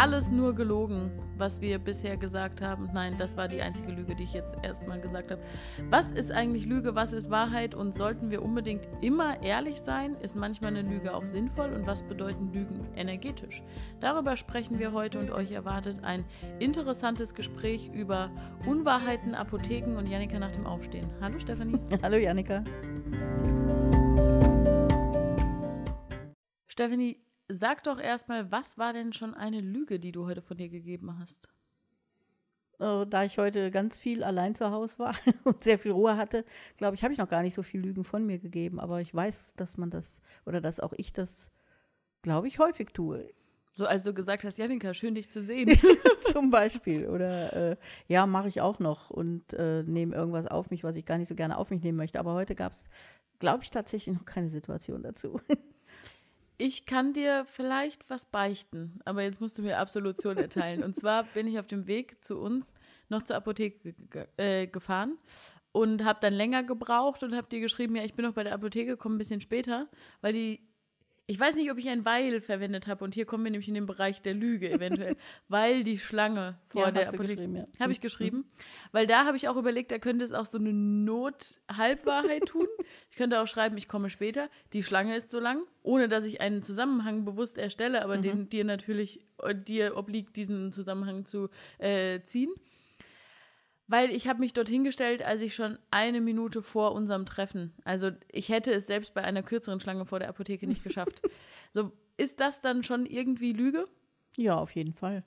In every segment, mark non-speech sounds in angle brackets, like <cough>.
alles nur gelogen, was wir bisher gesagt haben. Nein, das war die einzige Lüge, die ich jetzt erstmal gesagt habe. Was ist eigentlich Lüge, was ist Wahrheit und sollten wir unbedingt immer ehrlich sein? Ist manchmal eine Lüge auch sinnvoll und was bedeuten Lügen energetisch? Darüber sprechen wir heute und euch erwartet ein interessantes Gespräch über Unwahrheiten, Apotheken und Janika nach dem Aufstehen. Hallo Stefanie. <laughs> Hallo Janika. Stefanie, sag doch erstmal, was war denn schon eine Lüge, die du heute von dir gegeben hast? Äh, da ich heute ganz viel allein zu Hause war <laughs> und sehr viel Ruhe hatte, glaube ich, habe ich noch gar nicht so viel Lügen von mir gegeben. Aber ich weiß, dass man das oder dass auch ich das, glaube ich, häufig tue. So, als du gesagt hast, Janika, schön dich zu sehen. <laughs> <laughs> Zum Beispiel. Oder äh, ja, mache ich auch noch und äh, nehme irgendwas auf mich, was ich gar nicht so gerne auf mich nehmen möchte. Aber heute gab es, glaube ich, tatsächlich noch keine Situation dazu. Ich kann dir vielleicht was beichten, aber jetzt musst du mir Absolution erteilen. Und zwar bin ich auf dem Weg zu uns noch zur Apotheke äh, gefahren und habe dann länger gebraucht und habe dir geschrieben, ja, ich bin noch bei der Apotheke, komme ein bisschen später, weil die ich weiß nicht, ob ich ein Weil verwendet habe und hier kommen wir nämlich in den Bereich der Lüge eventuell, <laughs> weil die Schlange vor ja, der Apotheke. Ja. Habe ich geschrieben. Mhm. Weil da habe ich auch überlegt, da könnte es auch so eine Not-Halbwahrheit tun. Ich könnte auch schreiben, ich komme später, die Schlange ist so lang, ohne dass ich einen Zusammenhang bewusst erstelle, aber mhm. den dir natürlich, äh, dir obliegt, diesen Zusammenhang zu äh, ziehen weil ich habe mich dorthin gestellt, als ich schon eine Minute vor unserem Treffen. Also ich hätte es selbst bei einer kürzeren Schlange vor der Apotheke nicht geschafft. <laughs> so ist das dann schon irgendwie Lüge? Ja, auf jeden Fall.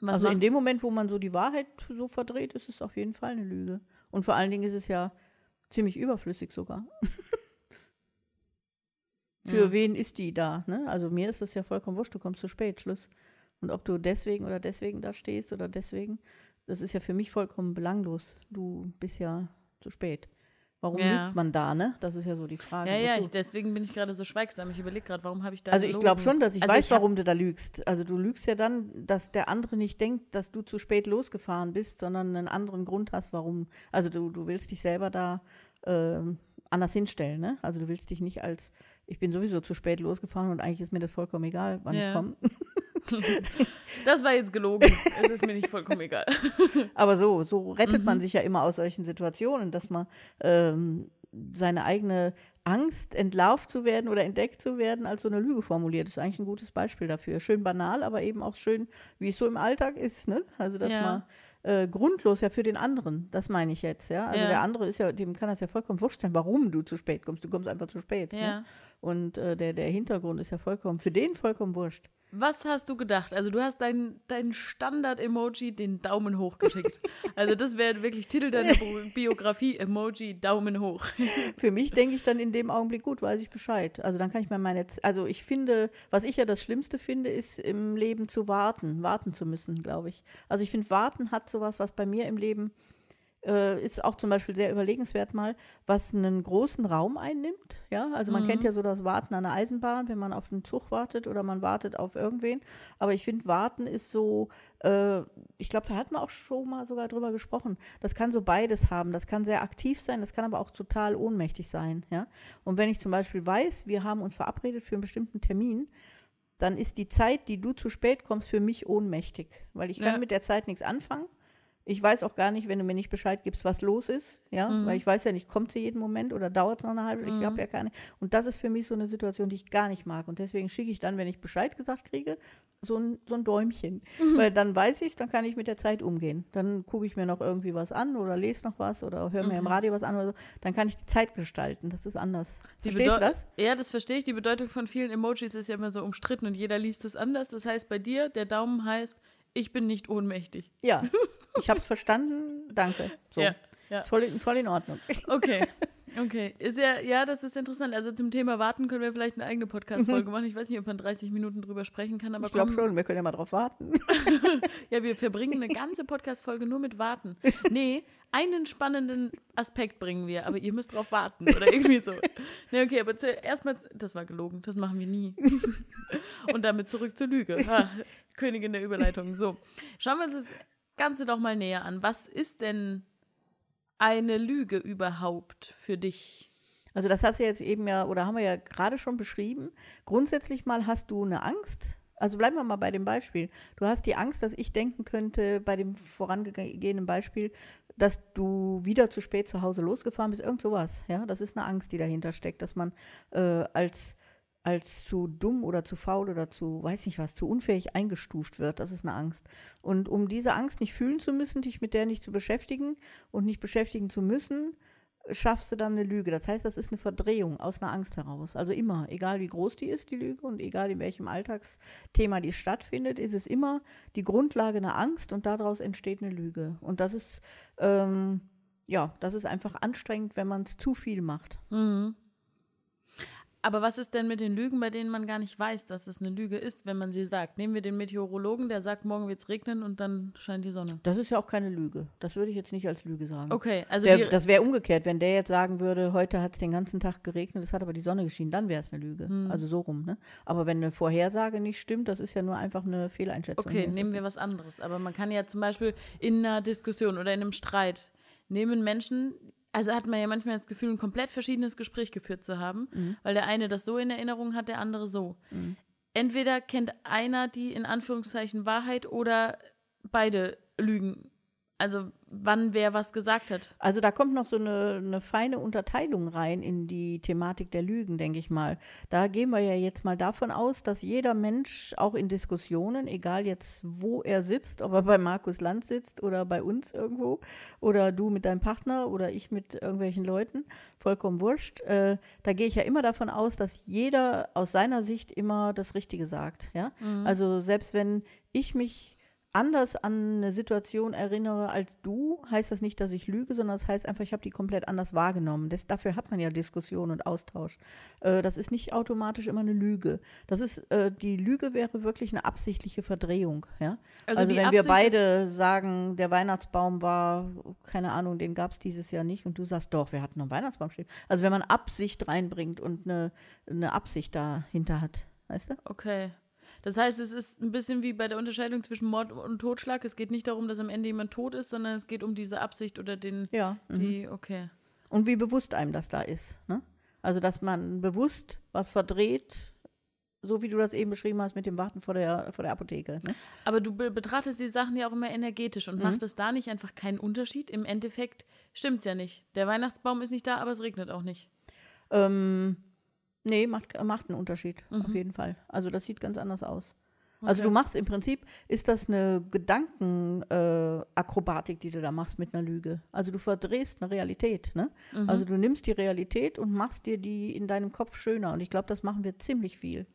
Was also in dem Moment, wo man so die Wahrheit so verdreht, ist es auf jeden Fall eine Lüge. Und vor allen Dingen ist es ja ziemlich überflüssig sogar. <laughs> Für ja. wen ist die da? Ne? Also mir ist es ja vollkommen wurscht, du kommst zu spät, Schluss. Und ob du deswegen oder deswegen da stehst oder deswegen, das ist ja für mich vollkommen belanglos. Du bist ja zu spät. Warum ja. liegt man da, ne? Das ist ja so die Frage. Ja, ja, ich, deswegen bin ich gerade so schweigsam. Ich überlege gerade, warum habe ich da Also ich glaube schon, dass ich also weiß, ich warum du da lügst. Also du lügst ja dann, dass der andere nicht denkt, dass du zu spät losgefahren bist, sondern einen anderen Grund hast, warum. Also du, du willst dich selber da äh, anders hinstellen, ne? Also du willst dich nicht als, ich bin sowieso zu spät losgefahren und eigentlich ist mir das vollkommen egal, wann ja. ich komme. <laughs> <laughs> Das war jetzt gelogen. Es ist mir nicht vollkommen egal. <laughs> Aber so, so rettet mhm. man sich ja immer aus solchen Situationen, dass man ähm, seine eigene Angst, entlarvt zu werden oder entdeckt zu werden, als so eine Lüge formuliert. Das ist eigentlich ein gutes Beispiel dafür. Schön banal, aber eben auch schön, wie es so im Alltag ist. Ne? Also, dass ja. man äh, grundlos ja für den anderen, das meine ich jetzt, ja. Also ja. der andere ist ja, dem kann das ja vollkommen wurscht sein, warum du zu spät kommst. Du kommst einfach zu spät. Ne? Ja. Ne? Und äh, der, der Hintergrund ist ja vollkommen, für den vollkommen wurscht. Was hast du gedacht? Also du hast deinen dein Standard-Emoji den Daumen hoch geschickt. Also das wäre wirklich Titel deiner <laughs> Biografie, Emoji Daumen hoch. <laughs> Für mich denke ich dann in dem Augenblick, gut, weiß ich Bescheid. Also dann kann ich mir meine, also ich finde, was ich ja das Schlimmste finde, ist im Leben zu warten, warten zu müssen, glaube ich. Also ich finde, warten hat sowas, was bei mir im Leben äh, ist auch zum Beispiel sehr überlegenswert mal, was einen großen Raum einnimmt. Ja, also man mhm. kennt ja so das Warten an der Eisenbahn, wenn man auf den Zug wartet oder man wartet auf irgendwen. Aber ich finde, Warten ist so, äh, ich glaube, da hat man auch schon mal sogar drüber gesprochen. Das kann so beides haben. Das kann sehr aktiv sein, das kann aber auch total ohnmächtig sein. Ja, und wenn ich zum Beispiel weiß, wir haben uns verabredet für einen bestimmten Termin, dann ist die Zeit, die du zu spät kommst, für mich ohnmächtig, weil ich kann ja. mit der Zeit nichts anfangen. Ich weiß auch gar nicht, wenn du mir nicht Bescheid gibst, was los ist, ja, mhm. weil ich weiß ja nicht, kommt sie jeden Moment oder dauert es noch eine halbe, mhm. ich habe ja keine. Und das ist für mich so eine Situation, die ich gar nicht mag. Und deswegen schicke ich dann, wenn ich Bescheid gesagt kriege, so ein, so ein Däumchen. Mhm. Weil dann weiß ich es, dann kann ich mit der Zeit umgehen. Dann gucke ich mir noch irgendwie was an oder lese noch was oder höre mir im. Radio was an oder so. Dann kann ich die Zeit gestalten. Das ist anders. Die Verstehst du das? Ja, das verstehe ich. Die Bedeutung von vielen Emojis ist ja immer so umstritten und jeder liest es anders. Das heißt, bei dir, der Daumen heißt, ich bin nicht ohnmächtig. Ja, <laughs> ich habe es verstanden. Danke. So. Ja, ja. Ist voll, voll in Ordnung. <laughs> Okay. <laughs> Okay, ist ja, ja, das ist interessant. Also zum Thema Warten können wir vielleicht eine eigene Podcast-Folge machen. Ich weiß nicht, ob man 30 Minuten drüber sprechen kann, aber ich glaube schon, wir können ja mal drauf warten. <laughs> ja, wir verbringen eine ganze Podcast-Folge nur mit Warten. Nee, einen spannenden Aspekt bringen wir, aber ihr müsst drauf warten oder irgendwie so. Nee, okay, aber zuerst mal, das war gelogen, das machen wir nie. Und damit zurück zur Lüge. Ha, Königin der Überleitung. So, schauen wir uns das Ganze doch mal näher an. Was ist denn eine Lüge überhaupt für dich? Also das hast du jetzt eben ja, oder haben wir ja gerade schon beschrieben. Grundsätzlich mal hast du eine Angst, Also bleiben wir mal bei dem Beispiel. Du hast die Angst, dass ich denken könnte, bei dem vorangehenden Beispiel, dass du wieder zu spät zu Hause losgefahren bist, irgend sowas. Ja, das ist eine Angst, die dahinter steckt, dass man äh, als als zu dumm oder zu faul oder zu, weiß nicht was, zu unfähig eingestuft wird. Das ist eine Angst. Und um diese Angst nicht fühlen zu müssen, dich mit der nicht zu beschäftigen und nicht beschäftigen zu müssen, schaffst du dann eine Lüge. Das heißt, das ist eine Verdrehung aus einer Angst heraus. Also immer, egal wie groß die ist, die Lüge, und egal in welchem Alltagsthema die stattfindet, ist es immer die Grundlage einer Angst und daraus entsteht eine Lüge. Und das ist, ähm, ja, das ist einfach anstrengend, wenn man es zu viel macht. Mhm. Aber was ist denn mit den Lügen, bei denen man gar nicht weiß, dass es eine Lüge ist, wenn man sie sagt? Nehmen wir den Meteorologen, der sagt, morgen wird es regnen und dann scheint die Sonne. Das ist ja auch keine Lüge. Das würde ich jetzt nicht als Lüge sagen. Okay, also der, das wäre umgekehrt, wenn der jetzt sagen würde, heute hat es den ganzen Tag geregnet, es hat aber die Sonne geschienen, dann wäre es eine Lüge. Hm. Also so rum. Ne? Aber wenn eine Vorhersage nicht stimmt, das ist ja nur einfach eine Fehleinschätzung. Okay, nehmen wir was anderes. Aber man kann ja zum Beispiel in einer Diskussion oder in einem Streit nehmen Menschen also hat man ja manchmal das Gefühl, ein komplett verschiedenes Gespräch geführt zu haben, mhm. weil der eine das so in Erinnerung hat, der andere so. Mhm. Entweder kennt einer die in Anführungszeichen Wahrheit oder beide lügen. Also wann wer was gesagt hat. Also da kommt noch so eine, eine, feine Unterteilung rein in die Thematik der Lügen, denke ich mal. Da gehen wir ja jetzt mal davon aus, dass jeder Mensch auch in Diskussionen, egal jetzt wo er sitzt, ob er bei Markus Land sitzt oder bei uns irgendwo oder du mit deinem Partner oder ich mit irgendwelchen Leuten, vollkommen wurscht, äh, da gehe ich ja immer davon aus, dass jeder aus seiner Sicht immer das Richtige sagt. Ja? Mhm. Also selbst wenn ich mich anders an eine Situation erinnere als du, heißt das nicht, dass ich lüge, sondern das heißt einfach, ich habe die komplett anders wahrgenommen. Das, dafür hat man ja Diskussion und Austausch. Äh, das ist nicht automatisch immer eine Lüge. Das ist, äh, die Lüge wäre wirklich eine absichtliche Verdrehung. Ja? Also, also wenn Absicht wir beide sagen, der Weihnachtsbaum war, keine Ahnung, den gab es dieses Jahr nicht und du sagst, doch, wir hatten einen Weihnachtsbaum stehen. Also wenn man Absicht reinbringt und eine, eine Absicht dahinter hat. Weißt du? Okay. Das heißt, es ist ein bisschen wie bei der Unterscheidung zwischen Mord und Totschlag. Es geht nicht darum, dass am Ende jemand tot ist, sondern es geht um diese Absicht oder den. Ja. Die, mhm. okay. Und wie bewusst einem das da ist. Ne? Also, dass man bewusst was verdreht, so wie du das eben beschrieben hast mit dem Warten vor der, vor der Apotheke. Ne? Aber du be betrachtest die Sachen ja auch immer energetisch und mhm. macht es da nicht einfach keinen Unterschied? Im Endeffekt stimmt es ja nicht. Der Weihnachtsbaum ist nicht da, aber es regnet auch nicht. Ähm, Nee, macht, macht einen Unterschied, mhm. auf jeden Fall. Also das sieht ganz anders aus. Okay. Also du machst im Prinzip, ist das eine Gedankenakrobatik, äh, die du da machst mit einer Lüge. Also du verdrehst eine Realität, ne? Mhm. Also du nimmst die Realität und machst dir die in deinem Kopf schöner. Und ich glaube, das machen wir ziemlich viel.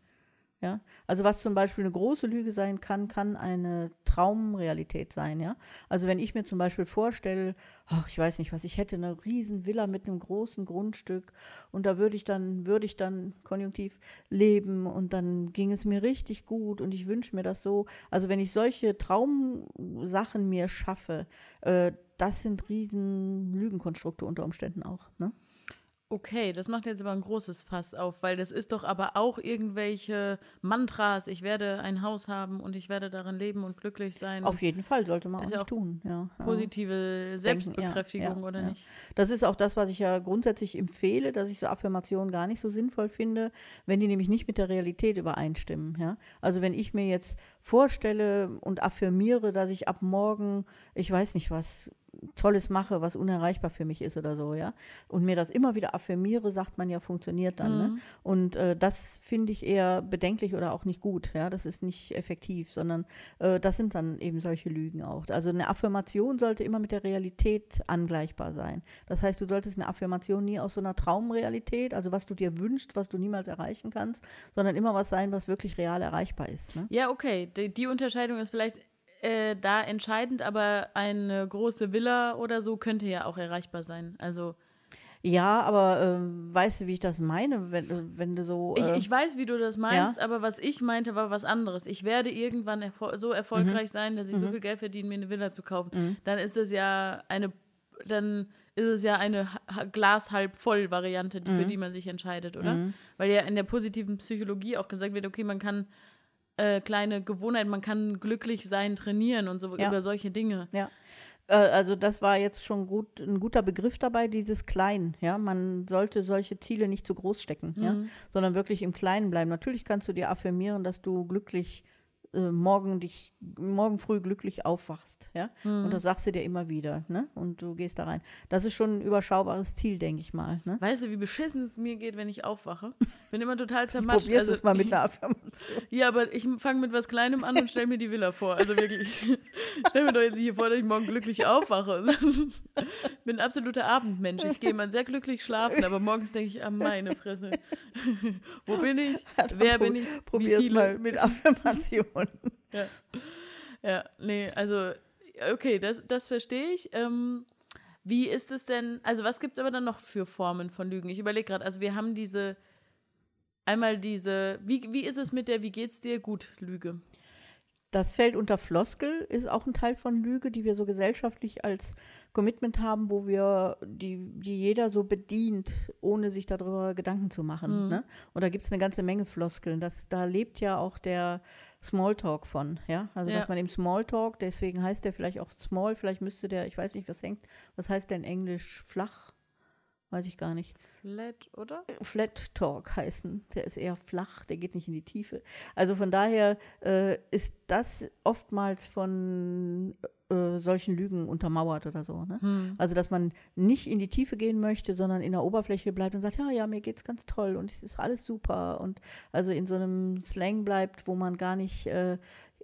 Ja? Also was zum Beispiel eine große Lüge sein kann, kann eine Traumrealität sein. Ja? Also wenn ich mir zum Beispiel vorstelle, ach, ich weiß nicht was, ich hätte eine riesen Villa mit einem großen Grundstück und da würde ich dann, würde ich dann konjunktiv leben und dann ging es mir richtig gut und ich wünsche mir das so. Also wenn ich solche Traumsachen mir schaffe, äh, das sind riesen Lügenkonstrukte unter Umständen auch. Ne? Okay, das macht jetzt aber ein großes Fass auf, weil das ist doch aber auch irgendwelche Mantras. Ich werde ein Haus haben und ich werde darin leben und glücklich sein. Auf jeden Fall sollte man auch ja auch tun. Ja, positive Selbstbekräftigung ja, ja, oder nicht? Das ist auch das, was ich ja grundsätzlich empfehle, dass ich so Affirmationen gar nicht so sinnvoll finde, wenn die nämlich nicht mit der Realität übereinstimmen. Ja? Also wenn ich mir jetzt vorstelle und affirmiere, dass ich ab morgen, ich weiß nicht was, Tolles mache, was unerreichbar für mich ist oder so, ja. Und mir das immer wieder affirmiere, sagt man ja, funktioniert dann. Ne? Mhm. Ne? Und äh, das finde ich eher bedenklich oder auch nicht gut, ja. Das ist nicht effektiv, sondern äh, das sind dann eben solche Lügen auch. Also eine Affirmation sollte immer mit der Realität angleichbar sein. Das heißt, du solltest eine Affirmation nie aus so einer Traumrealität, also was du dir wünschst, was du niemals erreichen kannst, sondern immer was sein, was wirklich real erreichbar ist. Ne? Ja, okay. Die, die Unterscheidung ist vielleicht äh, da entscheidend, aber eine große Villa oder so könnte ja auch erreichbar sein. Also. Ja, aber äh, weißt du, wie ich das meine, wenn, wenn du so. Äh, ich, ich weiß, wie du das meinst, ja? aber was ich meinte, war was anderes. Ich werde irgendwann erfol so erfolgreich mhm. sein, dass ich mhm. so viel Geld verdiene, mir eine Villa zu kaufen. Mhm. Dann ist es ja eine. Dann ist es ja eine Glas halb voll Variante, für mhm. die man sich entscheidet, oder? Mhm. Weil ja in der positiven Psychologie auch gesagt wird, okay, man kann äh, kleine Gewohnheiten. Man kann glücklich sein, trainieren und so ja. über solche Dinge. Ja. Äh, also das war jetzt schon gut, ein guter Begriff dabei, dieses Klein. Ja, man sollte solche Ziele nicht zu groß stecken, mhm. ja, sondern wirklich im Kleinen bleiben. Natürlich kannst du dir affirmieren, dass du glücklich äh, morgen dich morgen früh glücklich aufwachst, ja. Mhm. Und das sagst du dir immer wieder, ne? Und du gehst da rein. Das ist schon ein überschaubares Ziel, denke ich mal. Ne? Weißt du, wie beschissen es mir geht, wenn ich aufwache? Bin immer total <laughs> zermatscht. probier's Also, es mal mit <laughs> einer Affirmation. ja, aber ich fange mit was Kleinem an und stell mir die Villa vor. Also wirklich. <laughs> stell mir doch jetzt hier vor, dass ich morgen glücklich aufwache. Bin ein absoluter Abendmensch. Ich gehe immer sehr glücklich schlafen, aber morgens denke ich, ah, meine Fresse. Wo bin ich? Wer bin ich? Probier es mal mit Affirmationen. Ja. ja, nee, also, okay, das, das verstehe ich. Ähm, wie ist es denn, also was gibt es aber dann noch für Formen von Lügen? Ich überlege gerade, also wir haben diese, einmal diese, wie, wie ist es mit der, wie geht's dir? Gut, Lüge. Das fällt unter Floskel, ist auch ein Teil von Lüge, die wir so gesellschaftlich als Commitment haben, wo wir, die, die jeder so bedient, ohne sich darüber Gedanken zu machen. Mhm. Ne? Und da gibt es eine ganze Menge Floskeln. Das, da lebt ja auch der Smalltalk von, ja. Also Ja. dass man im Smalltalk, deswegen heißt der vielleicht auch Small, vielleicht müsste der, ich weiß nicht, was hängt, was heißt der in Englisch flach? Weiß ich gar nicht. Flat, oder? Flat Talk heißen. Der ist eher flach, der geht nicht in die Tiefe. Also von daher äh, ist das oftmals von äh, solchen Lügen untermauert oder so. Ne? Hm. Also dass man nicht in die Tiefe gehen möchte, sondern in der Oberfläche bleibt und sagt, ja, ja, mir geht's ganz toll und es ist alles super und also in so einem Slang bleibt, wo man gar nicht äh,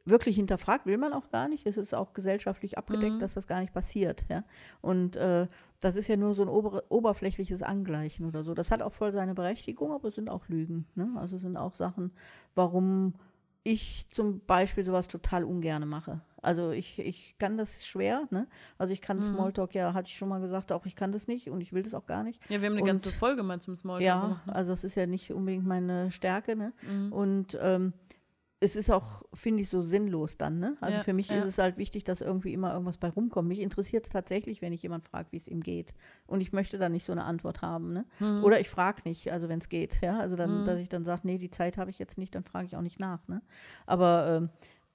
wirklich hinterfragt, will man auch gar nicht. Es ist auch gesellschaftlich abgedeckt, Mhm. dass das gar nicht passiert. Ja? Und äh, das ist ja nur so ein ober oberflächliches Angleichen oder so. Das hat auch voll seine Berechtigung, aber es sind auch Lügen. Ne? Also es sind auch Sachen, warum ich zum Beispiel sowas total ungerne mache. Also ich, ich kann das schwer, ne? Also ich kann Mhm. Smalltalk, ja, hatte ich schon mal gesagt, auch ich kann das nicht und ich will das auch gar nicht. Ja, wir haben eine Und- ganze Folge mal zum Smalltalk Ja, gemacht. ne? also es ist ja nicht unbedingt meine Stärke, ne? Mhm. Und ähm, es ist auch, finde ich, so sinnlos dann, ne? Also Ja, für mich ja. ist es halt wichtig, dass irgendwie immer irgendwas bei rumkommt. Mich interessiert es tatsächlich, wenn ich jemand fragt, wie es ihm geht. Und ich möchte dann nicht so eine Antwort haben, ne? Mhm. Oder ich frage nicht, also wenn es geht, ja. Also dann, Mhm. dass ich dann sage, nee, die Zeit habe ich jetzt nicht, dann frage ich auch nicht nach, ne? Aber ähm,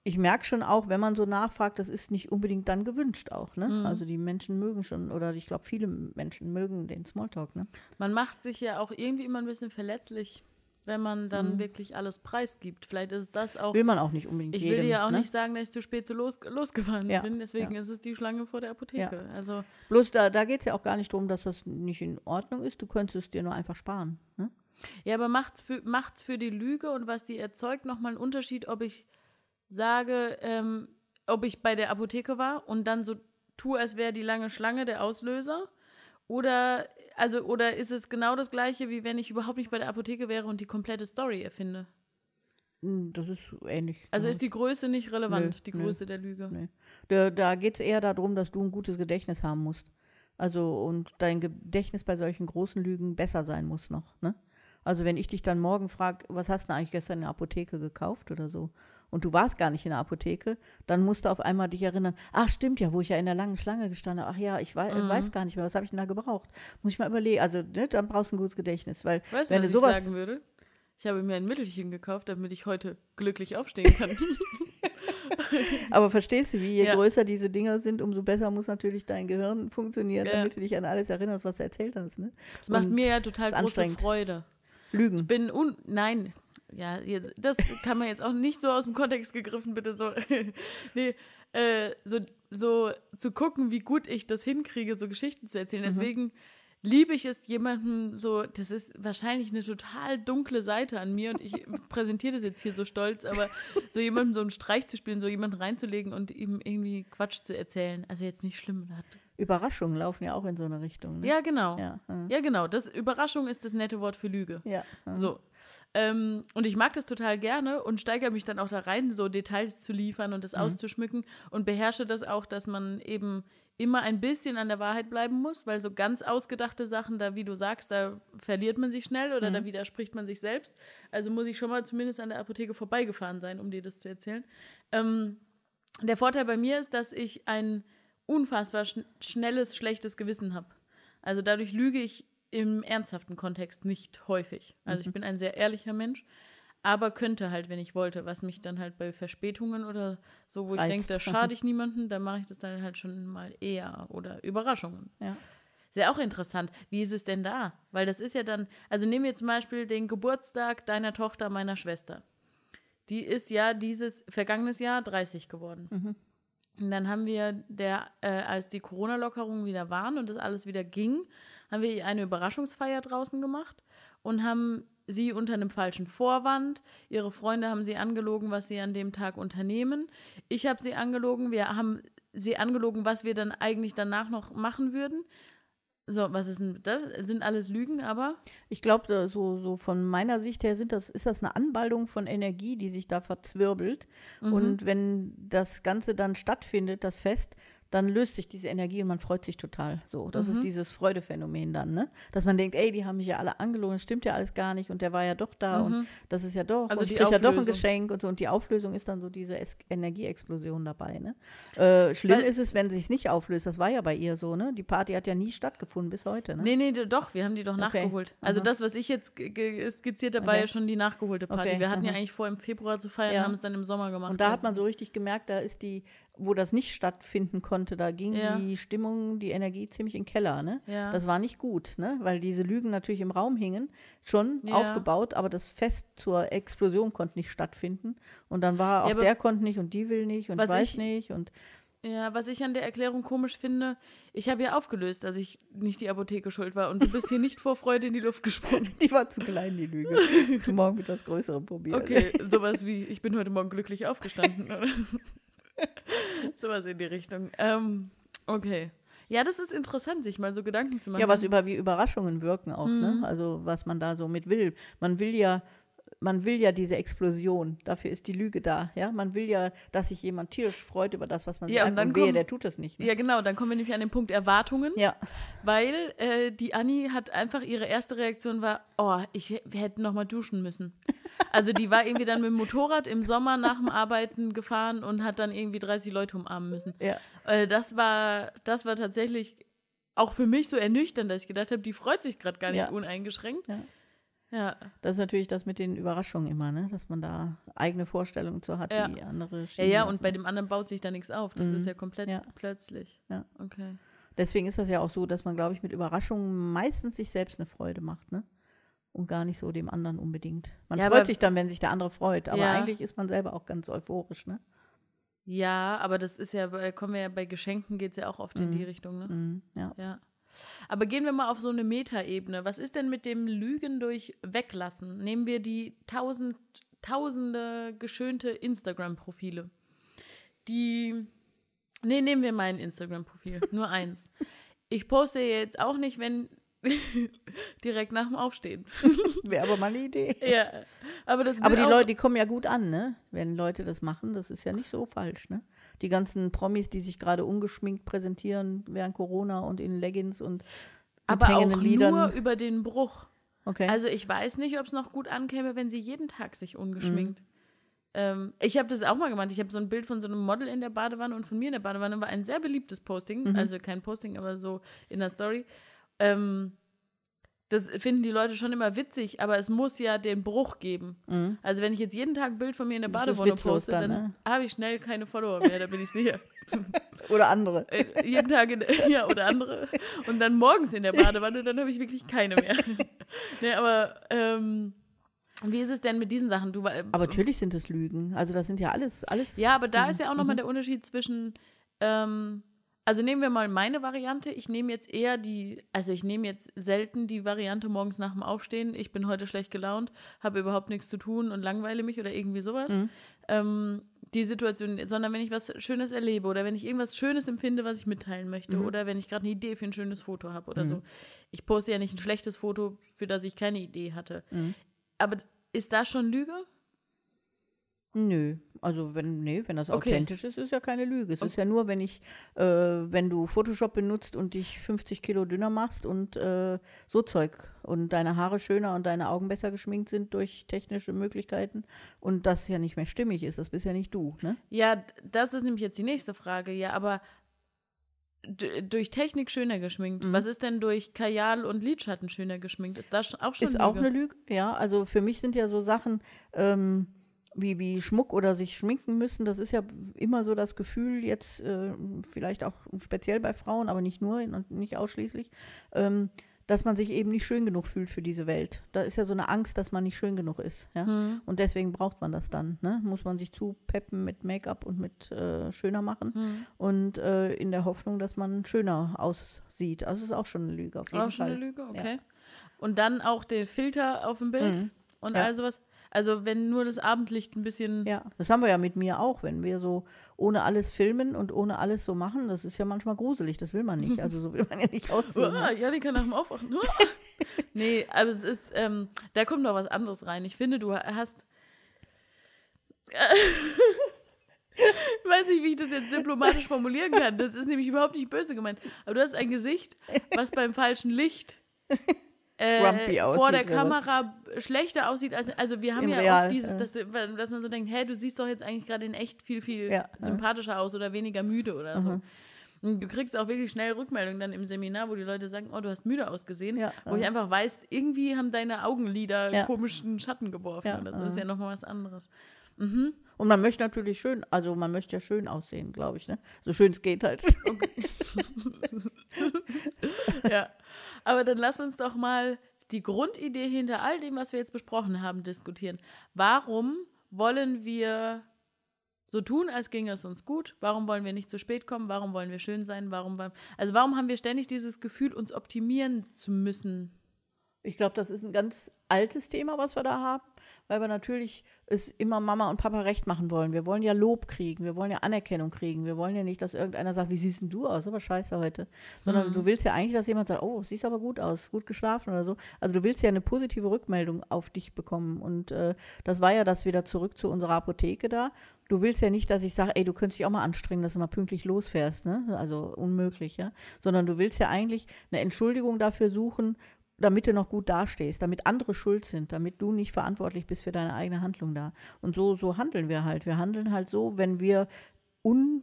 ich merke schon auch, wenn man so nachfragt, das ist nicht unbedingt dann gewünscht auch, ne? Mhm. Also die Menschen mögen schon, oder ich glaube, viele Menschen mögen den Smalltalk, ne? Man macht sich ja auch irgendwie immer ein bisschen verletzlich, wenn man dann Mhm. wirklich alles preisgibt. Vielleicht ist das auch Will man auch nicht unbedingt Ich jedem, will dir ja auch ne? nicht sagen, dass ich zu spät so los, losgefahren Ja, bin. Deswegen ja. ist es die Schlange vor der Apotheke. Also, Bloß da, da geht es ja auch gar nicht darum, dass das nicht in Ordnung ist. Du könntest es dir nur einfach sparen. Ne? ja, aber macht's für, macht's für die Lüge und was die erzeugt nochmal einen Unterschied, ob ich sage, ähm, ob ich bei der Apotheke war und dann so tue, als wäre die lange Schlange der Auslöser. Oder, also, oder ist es genau das gleiche, wie wenn ich überhaupt nicht bei der Apotheke wäre und die komplette Story erfinde? Hm, Das ist ähnlich. Also ist die Größe nicht relevant, Nö, die. Größe der Lüge. Nee. Da, da geht es eher darum, dass du ein gutes Gedächtnis haben musst. Also und dein Gedächtnis bei solchen großen Lügen besser sein muss noch. Ne? Also wenn ich dich dann morgen frage, was hast du denn eigentlich gestern in der Apotheke gekauft oder so, und du warst gar nicht in der Apotheke, dann musst du auf einmal dich erinnern, ach stimmt ja, wo ich ja in der langen Schlange gestanden habe, ach ja, ich wei Mhm. weiß gar nicht mehr, was habe ich denn da gebraucht? Muss ich mal überlegen, also ne, dann brauchst du ein gutes Gedächtnis, weil Weißt du, wenn du ich sowas sagen würde? Ich habe mir ein Mittelchen gekauft, damit ich heute glücklich aufstehen kann. <laughs> <laughs> Aber verstehst du, wie je Ja. größer diese Dinger sind, umso besser muss natürlich dein Gehirn funktionieren, Ja. damit du dich an alles erinnerst, was du erzählt hast. Ne? Das macht Und mir ja total große. Freude. Lügen. Ich bin un. Nein. Ja, jetzt, das kann man jetzt auch nicht so aus dem Kontext gegriffen, bitte so. <laughs> nee, äh, so, so zu gucken, wie gut ich das hinkriege, so Geschichten zu erzählen. Deswegen liebe ich es, jemandem so, das ist wahrscheinlich eine total dunkle Seite an mir und ich <laughs> präsentiere das jetzt hier so stolz, aber so jemandem so einen Streich zu spielen, so jemanden reinzulegen und ihm irgendwie Quatsch zu erzählen. Also jetzt nicht schlimm. Hat. Überraschungen laufen ja auch in so eine Richtung. Ne? Ja, genau. Ja, äh, Ja, genau. Das, Überraschung ist das nette Wort für Lüge. ja. äh. So. Ähm, und ich mag das total gerne und steigere mich dann auch da rein, so Details zu liefern und das Mhm. auszuschmücken und beherrsche das auch, dass man eben immer ein bisschen an der Wahrheit bleiben muss, weil so ganz ausgedachte Sachen, da wie du sagst, da verliert man sich schnell oder Mhm. da widerspricht man sich selbst. Also muss ich schon mal zumindest an der Apotheke vorbeigefahren sein, um dir das zu erzählen. Ähm, der Vorteil bei mir ist, dass ich ein unfassbar schn schnelles, schlechtes Gewissen habe. Also dadurch lüge ich im ernsthaften Kontext nicht häufig. Also Mhm. ich bin ein sehr ehrlicher Mensch, aber könnte halt, wenn ich wollte, was mich dann halt bei Verspätungen oder so, wo ich Reizt. denke, da schade ich niemanden, dann mache ich das dann halt schon mal eher oder Überraschungen. Ja. Ist ja auch interessant. Wie ist es denn da? Weil das ist ja dann, also nehmen wir zum Beispiel den Geburtstag deiner Tochter, meiner Schwester. Die ist ja dieses vergangenes Jahr 30 geworden. Mhm. Und dann haben wir, der, äh, als die Corona-Lockerungen wieder waren und das alles wieder ging, haben wir eine Überraschungsfeier draußen gemacht und haben sie unter einem falschen Vorwand. Ihre Freunde haben sie angelogen, was sie an dem Tag unternehmen. Ich habe sie angelogen. Wir haben sie angelogen, was wir dann eigentlich danach noch machen würden. So, was ist denn das? Sind alles Lügen, aber? Ich glaube, so, so von meiner Sicht her sind das, ist das eine Anbaldung von Energie, die sich da verzwirbelt. Mhm. Und wenn das Ganze dann stattfindet, das Fest, dann löst sich diese Energie und man freut sich total. So, das Mhm. ist dieses Freudephänomen dann, ne? Dass man denkt, ey, die haben mich ja alle angelogen, das stimmt ja alles gar nicht und der war ja doch da und das ist ja doch, Also und ich krieg ja doch ein. Geschenk und so. Und die Auflösung ist dann so diese es Energieexplosion dabei, ne? Äh, schlimm Weil- ist es, wenn sich nicht auflöst. Das war ja bei ihr so, ne? Die Party hat ja nie stattgefunden bis heute, ne? Nee, nee, doch, wir haben die doch Okay. nachgeholt. Also Aha. das, was ich jetzt skizziert habe, war Okay. ja schon die nachgeholte Party. Okay, Wir hatten ja eigentlich vor, im Februar zu feiern, Ja. haben es dann im Sommer gemacht. Und da hat man so richtig gemerkt, da ist die, wo das nicht stattfinden konnte, da ging Ja. die Stimmung, die Energie ziemlich in den Keller, ne? Ja. Das war nicht gut, ne? Weil diese Lügen natürlich im Raum hingen, schon Ja. aufgebaut, aber das Fest zur Explosion konnte nicht stattfinden. Und dann war auch der konnte nicht und die will nicht und weiß ich- nicht und Ja, was ich an der Erklärung komisch finde, ich habe ja aufgelöst, dass ich nicht die Apotheke schuld war und du bist hier nicht vor Freude in die Luft gesprungen. <laughs> die war zu klein, die Lüge. Zu morgen mit was Größerem probieren. Okay, sowas wie, ich bin heute Morgen glücklich aufgestanden. oder? <laughs> <laughs> sowas in die Richtung. Ähm, okay. Ja, das ist interessant, sich mal so Gedanken zu machen. Ja, was über wie Überraschungen wirken auch, Mhm. ne? Also was man da so mit will. Man will ja, man will ja diese Explosion. Dafür ist die Lüge da, ja. Man will ja, dass sich jemand tierisch freut über das, was man Ja, sagt. und dann Und wehe, kommen- der tut das nicht. Ne? Ja, genau, dann kommen wir nämlich an den Punkt Erwartungen. Ja, Weil äh, die Anni hat einfach ihre erste Reaktion war, oh, ich h- wir hätten noch mal duschen müssen. Also die war irgendwie dann mit dem Motorrad im Sommer nach dem Arbeiten gefahren und hat dann irgendwie 30 Leute umarmen müssen. ja. Äh, das war das war tatsächlich auch für mich so ernüchternd, dass ich gedacht habe, die freut sich gerade gar nicht Ja. uneingeschränkt. Ja. Ja, Das ist natürlich das mit den Überraschungen immer, ne? Dass man da eigene Vorstellungen zu hat, Ja. die andere ja, ja, und bei dem anderen baut sich da nichts auf. Das Mhm. ist ja komplett Ja. plötzlich. Ja. Okay. Deswegen ist das ja auch so, dass man, glaube ich, mit Überraschungen meistens sich selbst eine Freude macht, ne? Und gar nicht so dem anderen unbedingt. Man Ja, freut aber- sich dann, wenn sich der andere freut, aber Ja. eigentlich ist man selber auch ganz euphorisch, ne? Ja, aber das ist ja, bei- kommen wir ja bei Geschenken geht es ja auch oft in die Mhm. Richtung, ne? Mhm, ja. Ja. Aber gehen wir mal auf so eine Metaebene. Was ist denn mit dem Lügen durch Weglassen? Nehmen wir die tausend, tausende geschönte Instagram-Profile. Die. Nee, nehmen wir mein Instagram-Profil. Nur eins. <laughs> Ich poste jetzt auch nicht, wenn. <laughs> direkt nach dem Aufstehen. <laughs> Wäre aber mal eine Idee. Ja. Aber das Aber die Leute, die kommen ja gut an, ne? Wenn Leute das machen, das ist ja nicht so falsch, ne? Die ganzen Promis, die sich gerade ungeschminkt präsentieren während Corona und in Leggings und aber auch Liedern. nur über den Bruch. okay. Also ich weiß nicht, ob es noch gut ankäme, wenn sie jeden Tag sich ungeschminkt. Mhm. Ähm, ich habe das auch mal gemacht. Ich habe so ein Bild von so einem Model in der Badewanne und von mir in der Badewanne war ein sehr beliebtes Posting. Mhm. Also kein Posting, aber so in der Story. Ähm, das finden die Leute schon immer witzig, aber es muss ja den Bruch geben. Mhm. Also wenn ich jetzt jeden Tag ein Bild von mir in der Badewanne poste, dann, dann, ne? habe ich schnell keine Follower mehr, da bin ich sicher. <laughs> Oder andere. Äh, jeden Tag in, <laughs> ja oder andere und dann morgens in der Badewanne, dann habe ich wirklich keine mehr. <laughs> nee, aber ähm, wie ist es denn mit diesen Sachen? Du, äh, Aber natürlich sind es Lügen. Also das sind ja alles, alles. ja, aber da ist ja auch nochmal Mhm. der Unterschied zwischen, ähm, also nehmen wir mal meine Variante. Ich nehme jetzt eher die, also ich nehme jetzt selten die Variante morgens nach dem Aufstehen. Ich bin heute schlecht gelaunt, habe überhaupt nichts zu tun und langweile mich oder irgendwie sowas. Mhm. Ähm, die Situation, sondern wenn ich was Schönes erlebe oder wenn ich irgendwas Schönes empfinde, was ich mitteilen möchte Mhm. oder wenn ich gerade eine Idee für ein schönes Foto habe oder Mhm. so. Ich poste ja nicht ein schlechtes Foto, für das ich keine Idee hatte. Mhm. Aber ist das schon Lüge? Nö, also wenn, nee, wenn das Okay. authentisch ist, ist ja keine Lüge. Es ist ja nur, wenn ich, äh, wenn du Photoshop benutzt und dich 50 Kilo dünner machst und äh, so Zeug und deine Haare schöner und deine Augen besser geschminkt sind durch technische Möglichkeiten und das ja nicht mehr stimmig ist, das bist ja nicht du, ne? Ja, d- das ist nämlich jetzt die nächste Frage. Ja, aber d- durch Technik schöner geschminkt. Mhm. Was ist denn durch Kajal und Lidschatten schöner geschminkt? Ist das sch- auch schon Ist Lüge? auch eine Lüge, ja. Also für mich sind ja so Sachen ähm, wie, wie Schmuck oder sich schminken müssen, das ist ja immer so das Gefühl, jetzt äh, vielleicht auch speziell bei Frauen, aber nicht nur und nicht ausschließlich, ähm, dass man sich eben nicht schön genug fühlt für diese Welt. Da ist ja so eine Angst, dass man nicht schön genug ist. Ja? Hm. Und deswegen braucht man das dann. Ne? Muss man sich zupeppen mit Make-up und mit äh, schöner machen. Hm. Und äh, in der Hoffnung, dass man schöner aussieht. Also ist auch schon eine Lüge auf jeden Auch schon Fall. eine Lüge, okay. Und dann auch den Filter auf dem Bild Mhm. und Ja. all sowas. Also wenn nur das Abendlicht ein bisschen. Ja, das haben wir ja mit mir auch, wenn wir so ohne alles filmen und ohne alles so machen. Das ist ja manchmal gruselig, das will man nicht. Also so will man ja nicht <laughs> aussehen. Ah, ne? Janika nach dem Aufwachen. Ah. <laughs> nee, aber es ist, ähm, da kommt noch was anderes rein. Ich finde, du hast. ich <laughs> weiß nicht, wie ich das jetzt diplomatisch formulieren kann. Das ist nämlich überhaupt nicht böse gemeint. Aber du hast ein Gesicht, was beim falschen Licht äh, vor der oder? Kamera schlechter aussieht. Als, also wir haben Im ja Real, oft dieses, ja. dass, du, dass man so denkt, hey, du siehst doch jetzt eigentlich gerade in echt viel, viel Ja, ja. sympathischer aus oder weniger müde oder so. Mhm. Und du kriegst auch wirklich schnell Rückmeldungen dann im Seminar, wo die Leute sagen, oh, du hast müde ausgesehen. Ja, wo ich ja. einfach weiß, irgendwie haben deine Augenlider Ja. komischen Schatten geworfen. Ja, das ist ja. ja nochmal was anderes. Mhm. Und man möchte natürlich schön, also man möchte ja schön aussehen, glaube ich, ne? So schön es geht halt. <laughs> ja. Aber dann lass uns doch mal die Grundidee hinter all dem, was wir jetzt besprochen haben, diskutieren. Warum wollen wir so tun, als ginge es uns gut? Warum wollen wir nicht zu spät kommen? Warum wollen wir schön sein? Warum, also warum haben wir ständig dieses Gefühl, uns optimieren zu müssen? Ich glaube, das ist ein ganz altes Thema, was wir da haben, weil wir natürlich es immer Mama und Papa recht machen wollen. Wir wollen ja Lob kriegen, wir wollen ja Anerkennung kriegen. Wir wollen ja nicht, dass irgendeiner sagt, wie siehst denn du aus? Aber scheiße heute. Sondern Mhm. du willst ja eigentlich, dass jemand sagt, oh, siehst aber gut aus, gut geschlafen oder so. Also du willst ja eine positive Rückmeldung auf dich bekommen. Und äh, das war ja das wieder zurück zu unserer Apotheke da. Du willst ja nicht, dass ich sage, ey, du könntest dich auch mal anstrengen, dass du mal pünktlich losfährst, ne? Also unmöglich, ja. Sondern du willst ja eigentlich eine Entschuldigung dafür suchen, damit du noch gut dastehst, damit andere schuld sind, damit du nicht verantwortlich bist für deine eigene Handlung da. Und so, so handeln wir halt. Wir handeln halt so, wenn wir un,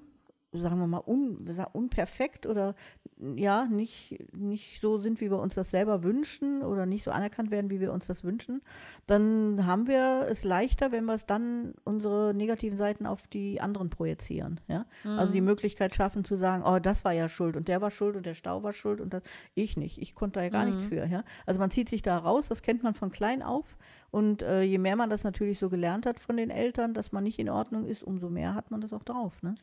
sagen wir mal, un, unperfekt oder ja, nicht, nicht so sind, wie wir uns das selber wünschen oder nicht so anerkannt werden, wie wir uns das wünschen, dann haben wir es leichter, wenn wir es dann unsere negativen Seiten auf die anderen projizieren. Ja? Also die Möglichkeit schaffen zu sagen, oh, das war ja schuld und der war schuld und der Stau war schuld und das ich nicht. Ich konnte da ja gar nichts für. Ja? Also man zieht sich da raus, das kennt man von klein auf. Und äh, je mehr man das natürlich so gelernt hat von den Eltern, dass man nicht in Ordnung ist, umso mehr hat man das auch drauf. Ne?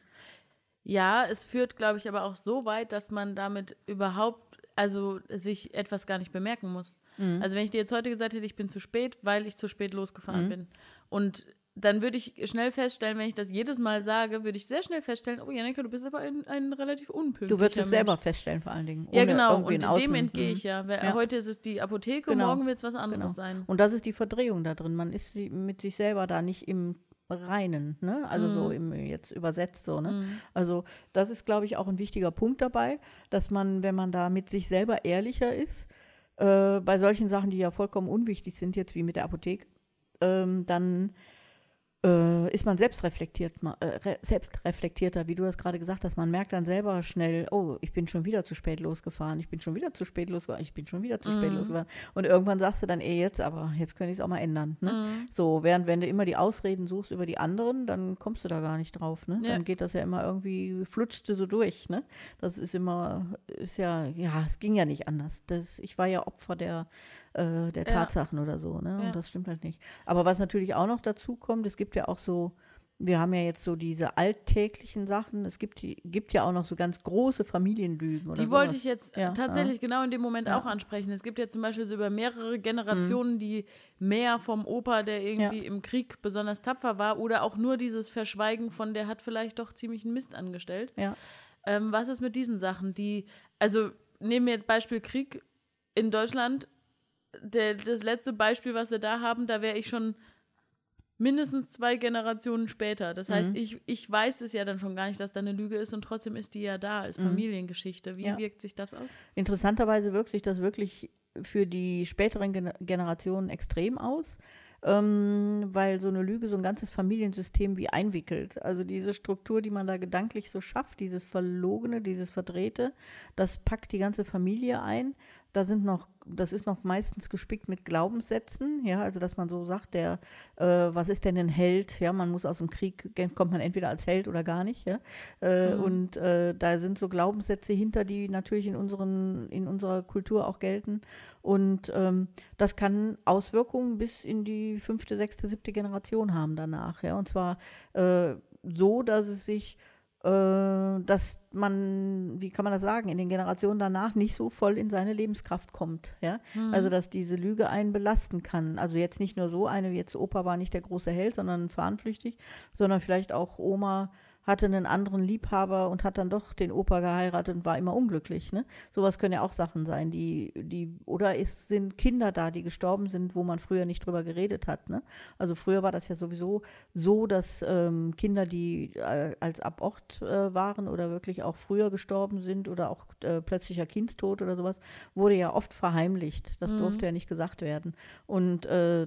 Ja, es führt, glaube ich, aber auch so weit, dass man damit überhaupt, also sich etwas gar nicht bemerken muss. Mhm. Also wenn ich dir jetzt heute gesagt hätte, ich bin zu spät, weil ich zu spät losgefahren bin. Und dann würde ich schnell feststellen, wenn ich das jedes Mal sage, würde ich sehr schnell feststellen, oh Janika, du bist aber ein, ein relativ unpünktlicher Du wirst es selber feststellen, vor allen Dingen. Ja, genau. Und dem entgehe Mhm. ich ja. Ja. Heute ist es die Apotheke, Genau. morgen wird es was anderes Genau. sein. Und das ist die Verdrehung da drin. Man ist mit sich selber da nicht im Reinen, ne? Also so im, jetzt übersetzt so, ne? Mhm. Also das ist, glaube ich, auch ein wichtiger Punkt dabei, dass man, wenn man da mit sich selber ehrlicher ist, äh, bei solchen Sachen, die ja vollkommen unwichtig sind, jetzt wie mit der Apotheke, ähm, dann äh, ist man selbstreflektiert, ma- äh, re- selbstreflektierter, wie du das gerade gesagt hast. Man merkt dann selber schnell, oh, ich bin schon wieder zu spät losgefahren, ich bin schon wieder zu spät losgefahren, ich bin schon wieder zu spät Mhm. losgefahren. Und irgendwann sagst du dann, eh jetzt, aber jetzt könnte ich es auch mal ändern. Ne? Mhm. So, während wenn du immer die Ausreden suchst über die anderen, dann kommst du da gar nicht drauf. Ne? Ja. Dann geht das ja immer irgendwie, flutscht du so durch. Ne? Das ist immer, ist ja, ja, es ging ja nicht anders. Das, ich war ja Opfer der, äh, der Ja. Tatsachen oder so. Ne? Ja. Und das stimmt halt nicht. Aber was natürlich auch noch dazu kommt, es gibt ja auch so, wir haben ja jetzt so diese alltäglichen Sachen. Es gibt, gibt ja auch noch so ganz große Familienlügen. Oder Die wollte sowas. ich jetzt Ja, tatsächlich genau in dem Moment Ja. auch ansprechen. Es gibt ja zum Beispiel so über mehrere Generationen, die mehr vom Opa, der irgendwie im Krieg besonders tapfer war, oder auch nur dieses Verschweigen von, der hat vielleicht doch ziemlich einen Mist angestellt. Ja. Ähm, was ist mit diesen Sachen, die, also nehmen wir jetzt Beispiel Krieg in Deutschland, der, das letzte Beispiel, was wir da haben, da wäre ich schon mindestens zwei Generationen später. Das Mhm. heißt, ich, ich weiß es ja dann schon gar nicht, dass da eine Lüge ist und trotzdem ist die ja da als Familiengeschichte. Wie Mhm. Ja. wirkt sich das aus? Interessanterweise wirkt sich das wirklich für die späteren Gen Generationen extrem aus, ähm, weil so eine Lüge so ein ganzes Familiensystem wie einwickelt. Also diese Struktur, die man da gedanklich so schafft, dieses Verlogene, dieses Verdrehte, das packt die ganze Familie ein. Da sind noch, das ist noch meistens gespickt mit Glaubenssätzen, ja, also dass man so sagt, der, äh, was ist denn ein Held? Ja, man muss aus dem Krieg, kommt man entweder als Held oder gar nicht, ja. Äh, mhm. Und äh, da sind so Glaubenssätze hinter, die natürlich in unseren, in unserer Kultur auch gelten. Und ähm, das kann Auswirkungen bis in die fünfte, sechste, siebte Generation haben danach, ja. Und zwar äh, so, dass es sich dass man, wie kann man das sagen, in den Generationen danach nicht so voll in seine Lebenskraft kommt. Ja? Mhm. Also, dass diese Lüge einen belasten kann. Also jetzt nicht nur so eine, wie jetzt Opa war nicht der große Held, sondern fahnenflüchtig, sondern vielleicht auch Oma hatte einen anderen Liebhaber und hat dann doch den Opa geheiratet und war immer unglücklich. Ne? Sowas können ja auch Sachen sein, die, die, oder es sind Kinder da, die gestorben sind, wo man früher nicht drüber geredet hat. Ne? Also früher war das ja sowieso so, dass ähm, Kinder, die äh, als Abort äh, waren oder wirklich auch früher gestorben sind oder auch äh, plötzlicher Kindstod oder sowas, wurde ja oft verheimlicht. Das mhm. durfte ja nicht gesagt werden. Und äh,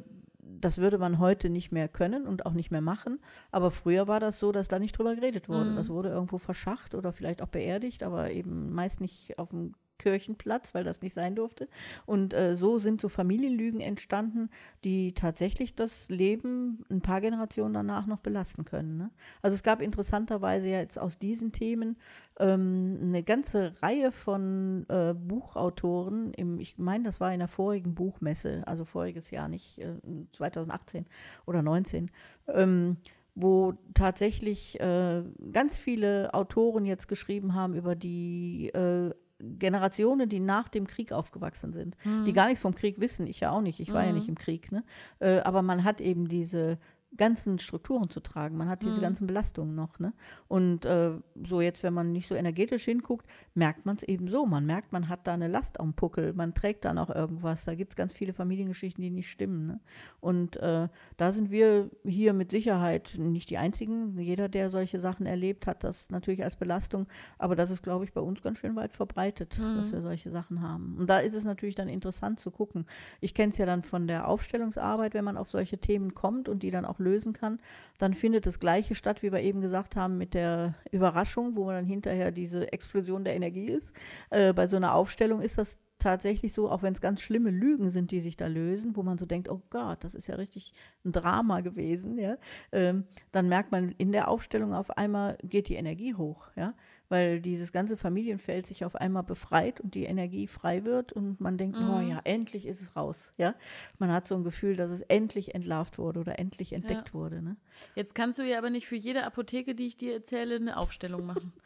das würde man heute nicht mehr können und auch nicht mehr machen. Aber früher war das so, dass da nicht drüber geredet wurde. Mhm. Das wurde irgendwo verschacht oder vielleicht auch beerdigt, aber eben meist nicht auf dem Kirchenplatz, weil das nicht sein durfte. Und äh, so sind so Familienlügen entstanden, die tatsächlich das Leben ein paar Generationen danach noch belasten können. Ne? Also es gab interessanterweise jetzt aus diesen Themen ähm, eine ganze Reihe von äh, Buchautoren, im, ich meine, das war in der vorigen Buchmesse, also voriges Jahr, nicht äh, 2018 oder 19. Ähm, wo tatsächlich äh, ganz viele Autoren jetzt geschrieben haben über die äh, Generationen, die nach dem Krieg aufgewachsen sind, mhm. die gar nichts vom Krieg wissen. Ich ja auch nicht, ich war mhm. ja nicht im Krieg. Ne? Äh, aber man hat eben diese ganzen Strukturen zu tragen. Man hat diese mhm. ganzen Belastungen noch. Ne? Und äh, so jetzt, wenn man nicht so energetisch hinguckt, merkt man es eben so. Man merkt, man hat da eine Last am Puckel, man trägt da noch irgendwas. Da gibt es ganz viele Familiengeschichten, die nicht stimmen. Ne? Und äh, da sind wir hier mit Sicherheit nicht die Einzigen. Jeder, der solche Sachen erlebt, hat das natürlich als Belastung. Aber das ist, glaube ich, bei uns ganz schön weit verbreitet, mhm. dass wir solche Sachen haben. Und da ist es natürlich dann interessant zu gucken. Ich kenne es ja dann von der Aufstellungsarbeit, wenn man auf solche Themen kommt und die dann auch lösen kann, dann findet das Gleiche statt, wie wir eben gesagt haben, mit der Überraschung, wo man dann hinterher diese Explosion der Energie ist. Äh, bei so einer Aufstellung ist das tatsächlich so, auch wenn es ganz schlimme Lügen sind, die sich da lösen, wo man so denkt, oh Gott, das ist ja richtig ein Drama gewesen, ja, ähm, dann merkt man in der Aufstellung auf einmal geht die Energie hoch, ja weil dieses ganze Familienfeld sich auf einmal befreit und die Energie frei wird und man denkt, mhm. oh ja, endlich ist es raus. Ja, man hat so ein Gefühl, dass es endlich entlarvt wurde oder endlich entdeckt ja. wurde. Ne? Jetzt kannst du ja aber nicht für jede Apotheke, die ich dir erzähle, eine Aufstellung machen. <laughs>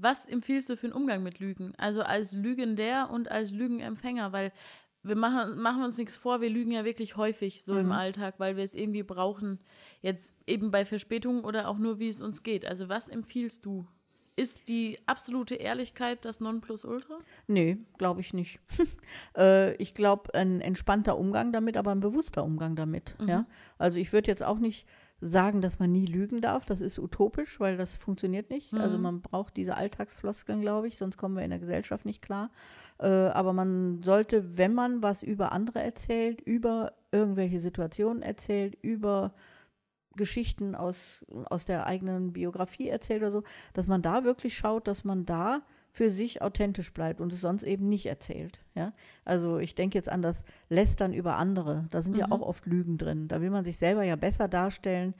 Was empfiehlst du für einen Umgang mit Lügen? Also als Lügender und als Lügenempfänger, weil wir machen, machen uns nichts vor, wir lügen ja wirklich häufig so mhm. im Alltag, weil wir es irgendwie brauchen, jetzt eben bei Verspätungen oder auch nur, wie es uns geht. Also was empfiehlst du ist die absolute Ehrlichkeit das Nonplusultra? Nee, glaube ich nicht. <laughs> äh, ich glaube, ein entspannter Umgang damit, aber ein bewusster Umgang damit. Mhm. Ja? Also ich würde jetzt auch nicht sagen, dass man nie lügen darf. Das ist utopisch, weil das funktioniert nicht. Mhm. Also man braucht diese Alltagsfloskeln, glaube ich, sonst kommen wir in der Gesellschaft nicht klar. Äh, aber man sollte, wenn man was über andere erzählt, über irgendwelche Situationen erzählt, über Geschichten aus, aus der eigenen Biografie erzählt oder so, dass man da wirklich schaut, dass man da für sich authentisch bleibt und es sonst eben nicht erzählt. Ja? Also ich denke jetzt an das Lästern über andere. Da sind mhm. ja auch oft Lügen drin. Da will man sich selber ja besser darstellen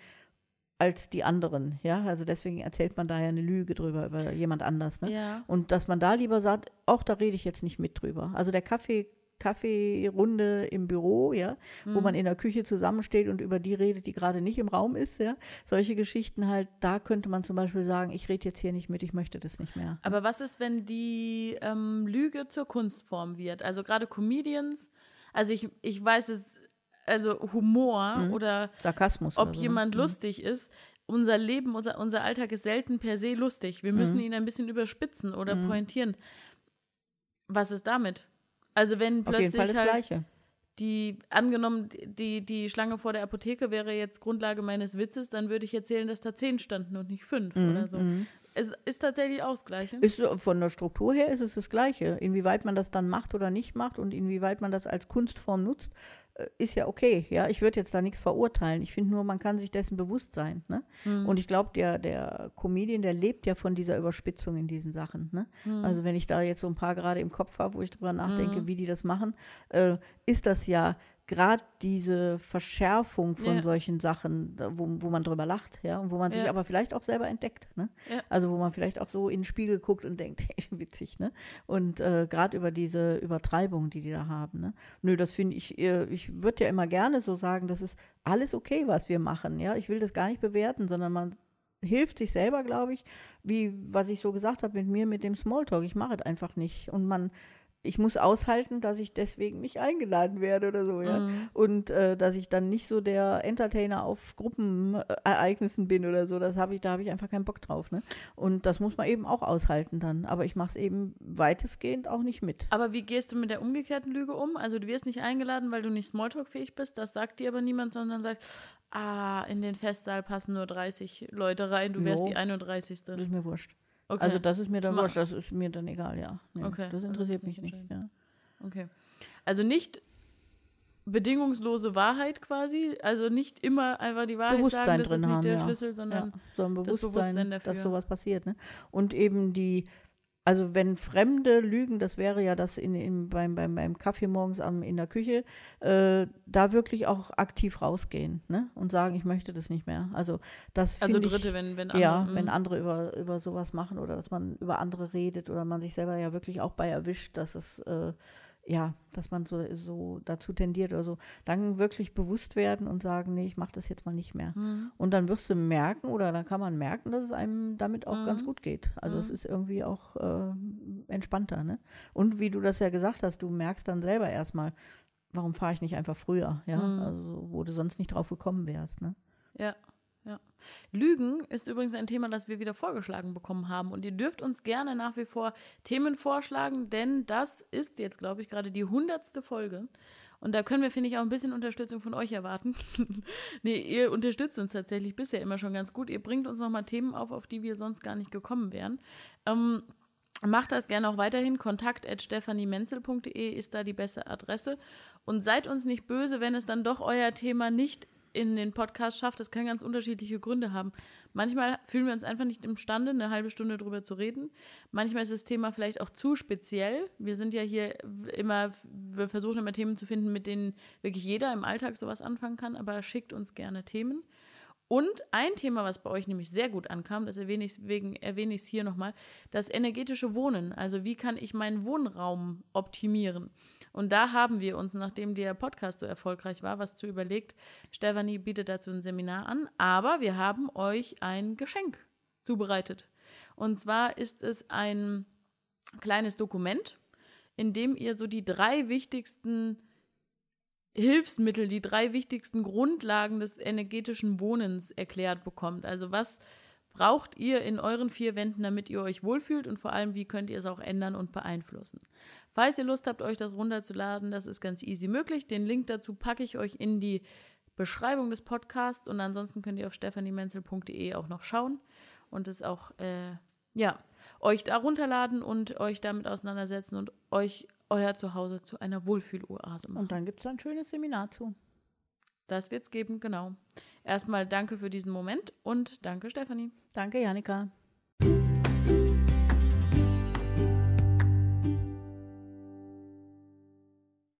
als die anderen. Ja, also deswegen erzählt man da ja eine Lüge drüber über jemand anders. Ne? Ja. Und dass man da lieber sagt, auch da rede ich jetzt nicht mit drüber. Also der Kaffee Kaffeerunde im Büro, ja, mhm. wo man in der Küche zusammensteht und über die redet, die gerade nicht im Raum ist, ja. Solche Geschichten halt, da könnte man zum Beispiel sagen, ich rede jetzt hier nicht mit, ich möchte das nicht mehr. Aber was ist, wenn die ähm, Lüge zur Kunstform wird? Also gerade Comedians, also ich, ich weiß es, also Humor mhm. oder Sarkasmus ob oder so. Ne? jemand mhm. lustig ist, unser Leben, unser, unser Alltag ist selten per se lustig. Wir müssen mhm. ihn ein bisschen überspitzen oder mhm. pointieren. Was ist damit? Also wenn plötzlich halt Gleiche. die, angenommen, die, die Schlange vor der Apotheke wäre jetzt Grundlage meines Witzes, dann würde ich erzählen, dass da zehn standen und nicht fünf mhm, oder so. Mhm. Es ist tatsächlich auch das Gleiche. Ist, von der Struktur her ist es das Gleiche. Inwieweit man das dann macht oder nicht macht und inwieweit man das als Kunstform nutzt, ist ja okay. Ja, ich würde jetzt da nichts verurteilen. Ich finde nur, man kann sich dessen bewusst sein. Ne? Mhm. Und ich glaube, der, der Comedian, der lebt ja von dieser Überspitzung in diesen Sachen. Ne? Mhm. Also wenn ich da jetzt so ein paar gerade im Kopf habe, wo ich drüber nachdenke, Mhm. wie die das machen, äh, ist das ja gerade diese Verschärfung von Ja. solchen Sachen, wo, wo man drüber lacht, ja, und wo man sich Ja. aber vielleicht auch selber entdeckt, ne? Ja. Also wo man vielleicht auch so in den Spiegel guckt und denkt, <laughs> witzig, ne? Und äh, gerade über diese Übertreibung, die die da haben, ne? Nö, das finde ich, äh, ich würde ja immer gerne so sagen, das ist alles okay, was wir machen, ja. Ich will das gar nicht bewerten, sondern man hilft sich selber, glaube ich, wie was ich so gesagt habe mit mir mit dem Smalltalk. Ich mache es einfach nicht und man ich muss aushalten, dass ich deswegen nicht eingeladen werde oder so, ja. Mhm. Und äh, dass ich dann nicht so der Entertainer auf Gruppenereignissen bin oder so, das habe ich, da habe ich einfach keinen Bock drauf, ne? Und das muss man eben auch aushalten dann. Aber ich mache es eben weitestgehend auch nicht mit. Aber wie gehst du mit der umgekehrten Lüge um? Also du wirst nicht eingeladen, weil du nicht Smalltalk-fähig bist. Das sagt dir aber niemand, sondern sagt, ah, in den Festsaal passen nur 30 Leute rein, du wärst Jo. die 31. Das ist mir wurscht. Okay. Also das ist mir dann wurscht, das ist mir dann egal, ja. Nee, Okay, Das also interessiert das mich nicht nicht, ja. Okay. Also nicht bedingungslose Wahrheit quasi, also nicht immer einfach die Wahrheit Bewusstsein sagen, das drin ist nicht haben, der ja. Schlüssel, sondern ja, das Bewusstsein, Bewusstsein dafür. dass sowas passiert. Ne? Und eben die, also wenn Fremde lügen, das wäre ja das in, in, beim, beim, beim Kaffee morgens am, in der Küche, äh, da wirklich auch aktiv rausgehen ne? und sagen, ich möchte das nicht mehr. Also das also find ich, Dritte, wenn, wenn ja, andere, wenn mm. andere über, über sowas machen oder dass man über andere redet oder man sich selber ja wirklich auch bei erwischt, dass es äh, ja, dass man so, so dazu tendiert oder so, dann wirklich bewusst werden und sagen, nee, ich mache das jetzt mal nicht mehr. Mhm. Und dann wirst du merken oder dann kann man merken, dass es einem damit auch ganz Mhm. gut geht. Also es Mhm. ist irgendwie auch äh, entspannter. Ne? Und wie du das ja gesagt hast, du merkst dann selber erstmal, warum fahre ich nicht einfach früher, ja? Mhm. Also wo du sonst nicht drauf gekommen wärst. Ne? Ja, ja. Lügen ist übrigens ein Thema, das wir wieder vorgeschlagen bekommen haben. Und ihr dürft uns gerne nach wie vor Themen vorschlagen, denn das ist jetzt, glaube ich, gerade die hundertste Folge. Und da können wir, finde ich, auch ein bisschen Unterstützung von euch erwarten. <laughs> nee, ihr unterstützt uns tatsächlich bisher immer schon ganz gut. Ihr bringt uns nochmal Themen auf, auf die wir sonst gar nicht gekommen wären. Ähm, Macht das gerne auch weiterhin. Kontakt at stephaniemenzel.de ist da die beste Adresse. Und seid uns nicht böse, wenn es dann doch euer Thema nicht in den Podcast schafft. Das kann ganz unterschiedliche Gründe haben. Manchmal fühlen wir uns einfach nicht imstande, eine halbe Stunde drüber zu reden. Manchmal ist das Thema vielleicht auch zu speziell. Wir sind ja hier immer, wir versuchen immer Themen zu finden, mit denen wirklich jeder im Alltag sowas anfangen kann, aber schickt uns gerne Themen. Und ein Thema, was bei euch nämlich sehr gut ankam, das erwähne ich, wegen, erwähne ich es hier nochmal, das energetische Wohnen. Also wie kann ich meinen Wohnraum optimieren? Und da haben wir uns, nachdem der Podcast so erfolgreich war, was zu überlegt. Stefanie bietet dazu ein Seminar an, aber wir haben euch ein Geschenk zubereitet. Und zwar ist es ein kleines Dokument, in dem ihr so die drei wichtigsten Hilfsmittel, die drei wichtigsten Grundlagen des energetischen Wohnens erklärt bekommt. Also was braucht ihr in euren vier Wänden, damit ihr euch wohlfühlt und vor allem, wie könnt ihr es auch ändern und beeinflussen. Falls ihr Lust habt, euch das runterzuladen, das ist ganz easy möglich. Den Link dazu packe ich euch in die Beschreibung des Podcasts und ansonsten könnt ihr auf stephaniemenzel.de auch noch schauen und es auch, äh, ja, euch da runterladen und euch damit auseinandersetzen und euch euer Zuhause zu einer Wohlfühloase machen. Und dann gibt es ein schönes Seminar zu. Das wird's geben, genau. Erstmal danke für diesen Moment und danke, Stefanie. Danke, Janika.